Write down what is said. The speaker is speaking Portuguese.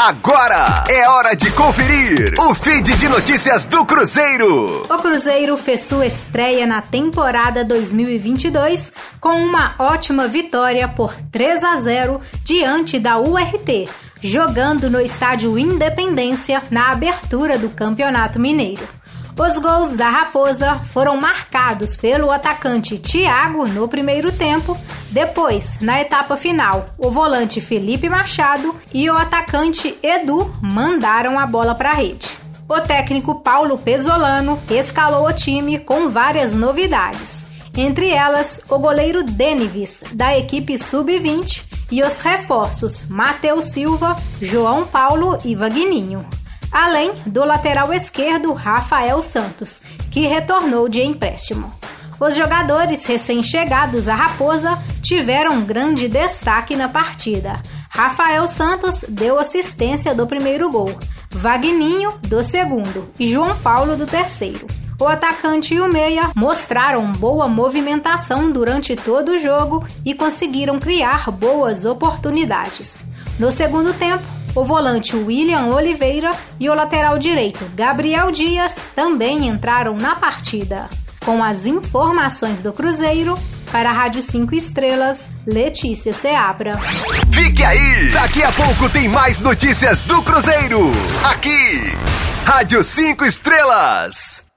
Agora é hora de conferir o feed de notícias do Cruzeiro. O Cruzeiro fez sua estreia na temporada 2022 com uma ótima vitória por 3 a 0 diante da URT, jogando no estádio Independência na abertura do Campeonato Mineiro. Os gols da Raposa foram marcados pelo atacante Thiago no primeiro tempo, depois, na etapa final, o volante Felipe Machado e o atacante Edu mandaram a bola para a rede. O técnico Paulo Pesolano escalou o time com várias novidades, entre elas o goleiro Denivis, da equipe sub-20, e os reforços Matheus Silva, João Paulo e Vagninho além do lateral esquerdo Rafael Santos, que retornou de empréstimo. Os jogadores recém-chegados à Raposa tiveram grande destaque na partida. Rafael Santos deu assistência do primeiro gol, Vagninho do segundo e João Paulo do terceiro. O atacante e o meia mostraram boa movimentação durante todo o jogo e conseguiram criar boas oportunidades. No segundo tempo, o volante William Oliveira e o lateral direito Gabriel Dias também entraram na partida. Com as informações do Cruzeiro, para a Rádio 5 Estrelas, Letícia Seabra. Fique aí! Daqui a pouco tem mais notícias do Cruzeiro. Aqui, Rádio 5 Estrelas.